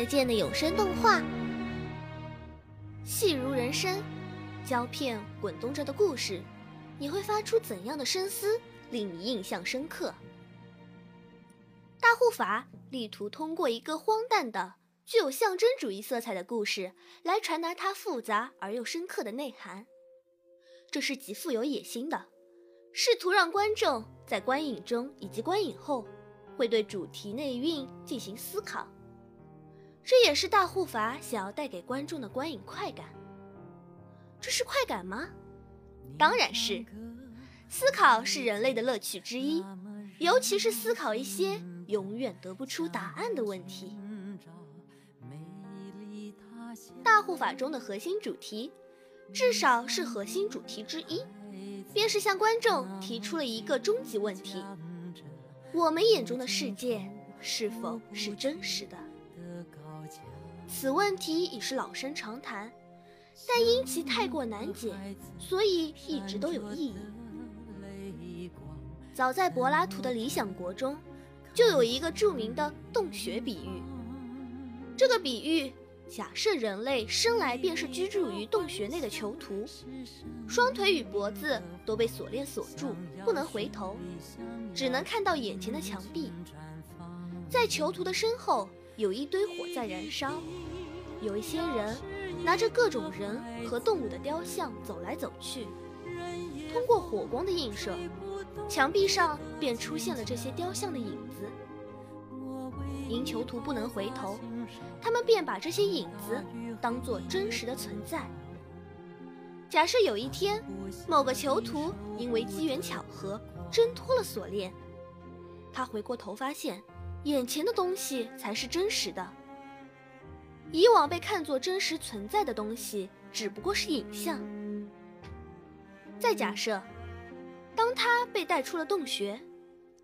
得见的有声动画。戏如人生，胶片滚动着的故事，你会发出怎样的深思，令你印象深刻？大护法力图通过一个荒诞的、具有象征主义色彩的故事，来传达它复杂而又深刻的内涵。这是极富有野心的，试图让观众在观影中以及观影后。会对主题内蕴进行思考，这也是大护法想要带给观众的观影快感。这是快感吗？当然是。思考是人类的乐趣之一，尤其是思考一些永远得不出答案的问题。大护法中的核心主题，至少是核心主题之一，便是向观众提出了一个终极问题。我们眼中的世界是否是真实的？此问题已是老生常谈，但因其太过难解，所以一直都有意义。早在柏拉图的《理想国》中，就有一个著名的洞穴比喻。这个比喻假设人类生来便是居住于洞穴内的囚徒，双腿与脖子都被锁链锁住，不能回头。只能看到眼前的墙壁，在囚徒的身后有一堆火在燃烧，有一些人拿着各种人和动物的雕像走来走去，通过火光的映射，墙壁上便出现了这些雕像的影子。因囚徒不能回头，他们便把这些影子当作真实的存在。假设有一天，某个囚徒因为机缘巧合。挣脱了锁链，他回过头发现，眼前的东西才是真实的。以往被看作真实存在的东西，只不过是影像。再假设，当他被带出了洞穴，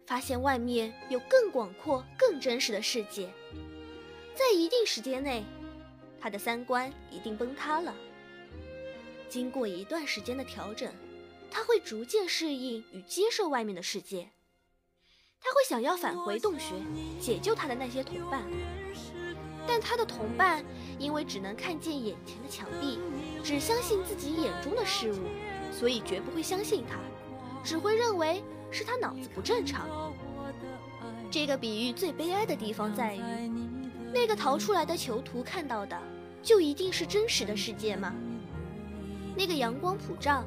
发现外面有更广阔、更真实的世界，在一定时间内，他的三观一定崩塌了。经过一段时间的调整。他会逐渐适应与接受外面的世界，他会想要返回洞穴解救他的那些同伴，但他的同伴因为只能看见眼前的墙壁，只相信自己眼中的事物，所以绝不会相信他，只会认为是他脑子不正常。这个比喻最悲哀的地方在于，那个逃出来的囚徒看到的，就一定是真实的世界吗？那个阳光普照。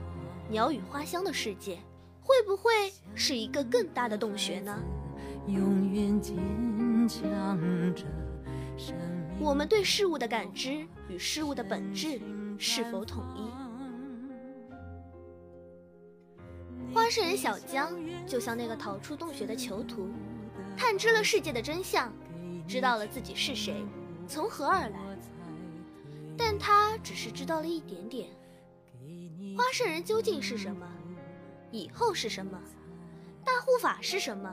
鸟语花香的世界，会不会是一个更大的洞穴呢？我们对事物的感知与事物的本质是否统一？花圣人小江就像那个逃出洞穴的囚徒，探知了世界的真相，知道了自己是谁，从何而来，但他只是知道了一点点。花圣人究竟是什么？以后是什么？大护法是什么？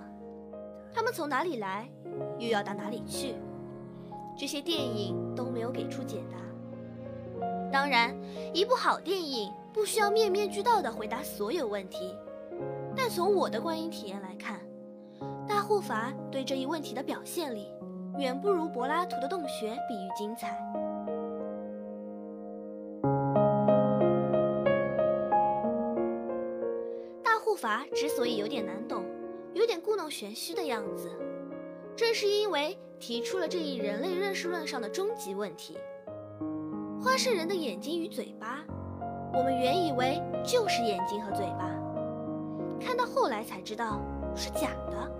他们从哪里来，又要到哪里去？这些电影都没有给出解答。当然，一部好电影不需要面面俱到地回答所有问题。但从我的观影体验来看，大护法对这一问题的表现力，远不如柏拉图的洞穴比喻精彩。法之所以有点难懂，有点故弄玄虚的样子，正是因为提出了这一人类认识论上的终极问题：花生人的眼睛与嘴巴，我们原以为就是眼睛和嘴巴，看到后来才知道是假的。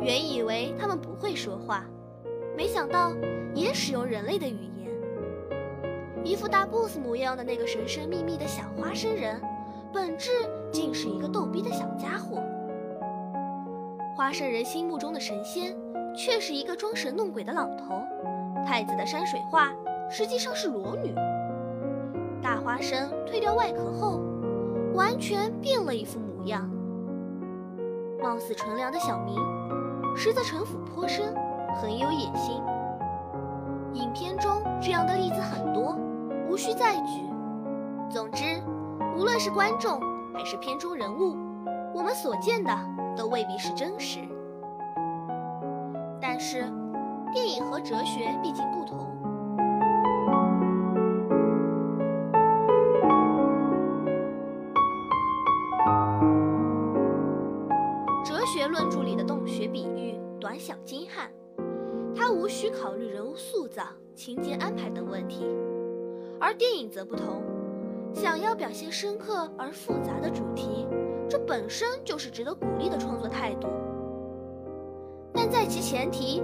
原以为他们不会说话，没想到也使用人类的语言。一副大 boss 模样的那个神神秘秘的小花生人，本质。竟是一个逗逼的小家伙。花生人心目中的神仙，却是一个装神弄鬼的老头。太子的山水画实际上是裸女。大花生蜕掉外壳后，完全变了一副模样。貌似纯良的小明，实则城府颇深，很有野心。影片中这样的例子很多，无需再举。总之，无论是观众还是片中人物，我们所见的都未必是真实。但是，电影和哲学毕竟不同。哲学论著里的洞穴比喻短小精悍，它无需考虑人物塑造、情节安排等问题，而电影则不同。想要表现深刻而复杂的主题，这本身就是值得鼓励的创作态度。但在其前提，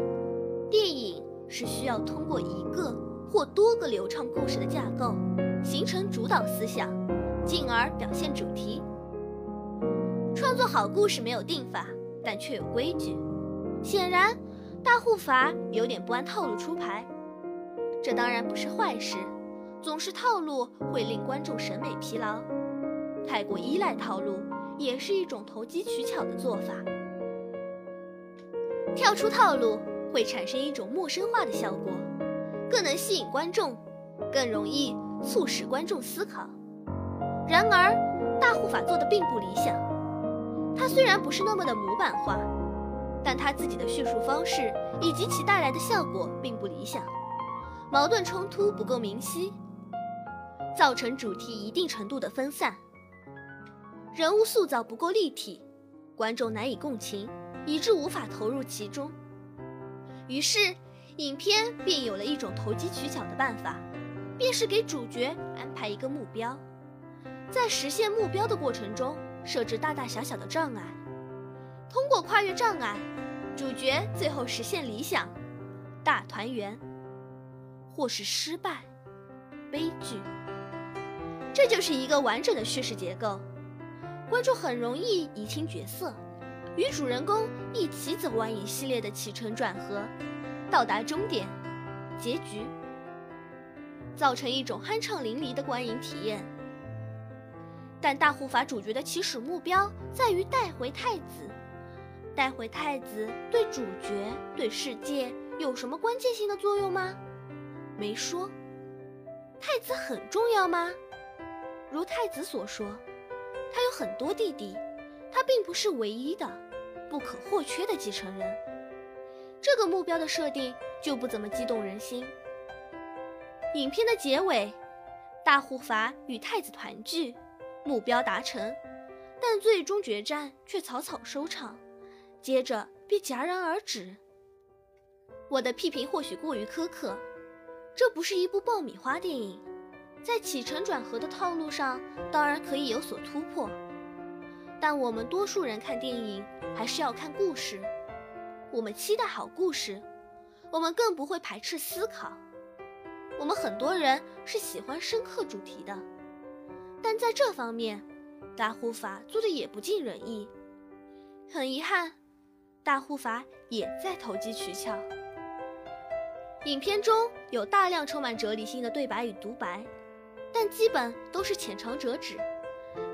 电影是需要通过一个或多个流畅故事的架构，形成主导思想，进而表现主题。创作好故事没有定法，但却有规矩。显然，大护法有点不按套路出牌，这当然不是坏事。总是套路会令观众审美疲劳，太过依赖套路也是一种投机取巧的做法。跳出套路会产生一种陌生化的效果，更能吸引观众，更容易促使观众思考。然而，大护法做的并不理想。他虽然不是那么的模板化，但他自己的叙述方式以及其带来的效果并不理想，矛盾冲突不够明晰。造成主题一定程度的分散，人物塑造不够立体，观众难以共情，以致无法投入其中。于是，影片便有了一种投机取巧的办法，便是给主角安排一个目标，在实现目标的过程中设置大大小小的障碍，通过跨越障碍，主角最后实现理想，大团圆，或是失败，悲剧。这就是一个完整的叙事结构，观众很容易移清角色，与主人公一起走完一系列的起承转合，到达终点，结局，造成一种酣畅淋漓的观影体验。但大护法主角的起始目标在于带回太子，带回太子对主角对世界有什么关键性的作用吗？没说。太子很重要吗？如太子所说，他有很多弟弟，他并不是唯一的、不可或缺的继承人。这个目标的设定就不怎么激动人心。影片的结尾，大护法与太子团聚，目标达成，但最终决战却草草收场，接着便戛然而止。我的批评或许过于苛刻，这不是一部爆米花电影。在起承转合的套路上，当然可以有所突破，但我们多数人看电影还是要看故事。我们期待好故事，我们更不会排斥思考。我们很多人是喜欢深刻主题的，但在这方面，大护法做的也不尽人意。很遗憾，大护法也在投机取巧。影片中有大量充满哲理性的对白与独白。但基本都是浅尝辄止，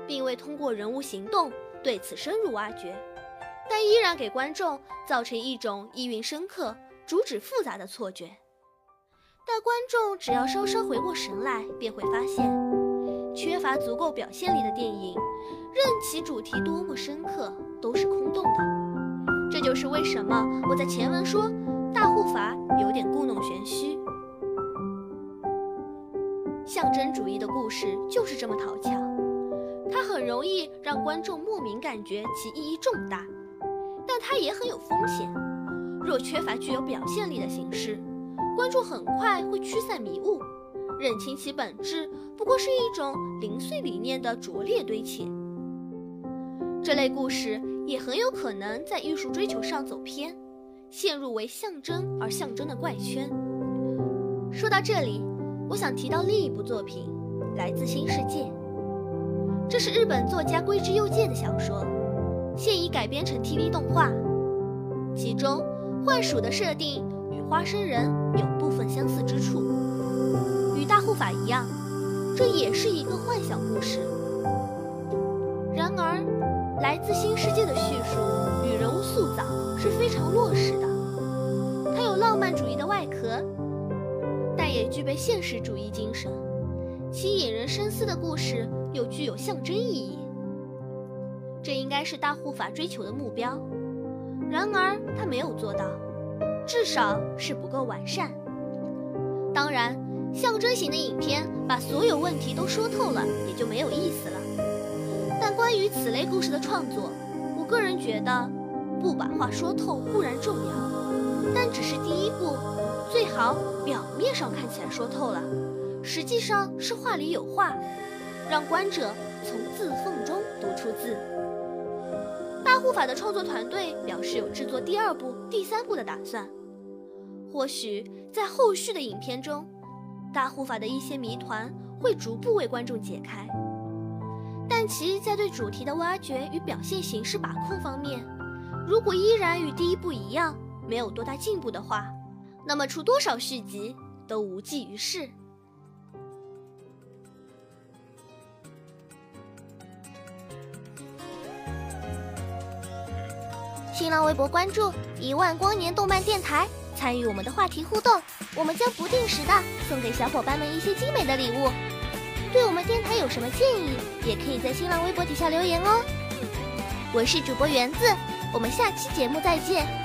并未通过人物行动对此深入挖掘，但依然给观众造成一种意蕴深刻、主旨复杂的错觉。但观众只要稍稍回过神来，便会发现，缺乏足够表现力的电影，任其主题多么深刻，都是空洞的。这就是为什么我在前文说大护法有点故弄玄虚。象征主义的故事就是这么讨巧，它很容易让观众莫名感觉其意义重大，但它也很有风险。若缺乏具有表现力的形式，观众很快会驱散迷雾，认清其本质不过是一种零碎理念的拙劣堆砌。这类故事也很有可能在艺术追求上走偏，陷入为象征而象征的怪圈。说到这里。我想提到另一部作品，《来自新世界》。这是日本作家龟之佑介的小说，现已改编成 TV 动画。其中幻鼠的设定与花生人有部分相似之处，与大护法一样，这也是一个幻想故事。然而，来自新世界的叙述与人物塑造是非常落实的。它有浪漫主义的外壳，也具备现实主义精神。其引人深思的故事又具有象征意义，这应该是大护法追求的目标。然而他没有做到，至少是不够完善。当然，象征型的影片把所有问题都说透了，也就没有意思了。但关于此类故事的创作，我个人觉得，不把话说透固然重要，但只是第一步，最好表面上看起来说透了。实际上是话里有话，让观者从字缝中读出字。大护法的创作团队表示有制作第二部、第三部的打算。或许在后续的影片中，大护法的一些谜团会逐步为观众解开。但其在对主题的挖掘与表现形式把控方面，如果依然与第一部一样没有多大进步的话，那么出多少续集都无济于事。新浪微博关注一万光年动漫电台，参与我们的话题互动，我们将不定时的送给小伙伴们一些精美的礼物。对我们电台有什么建议，也可以在新浪微博底下留言哦。我是主播园子，我们下期节目再见。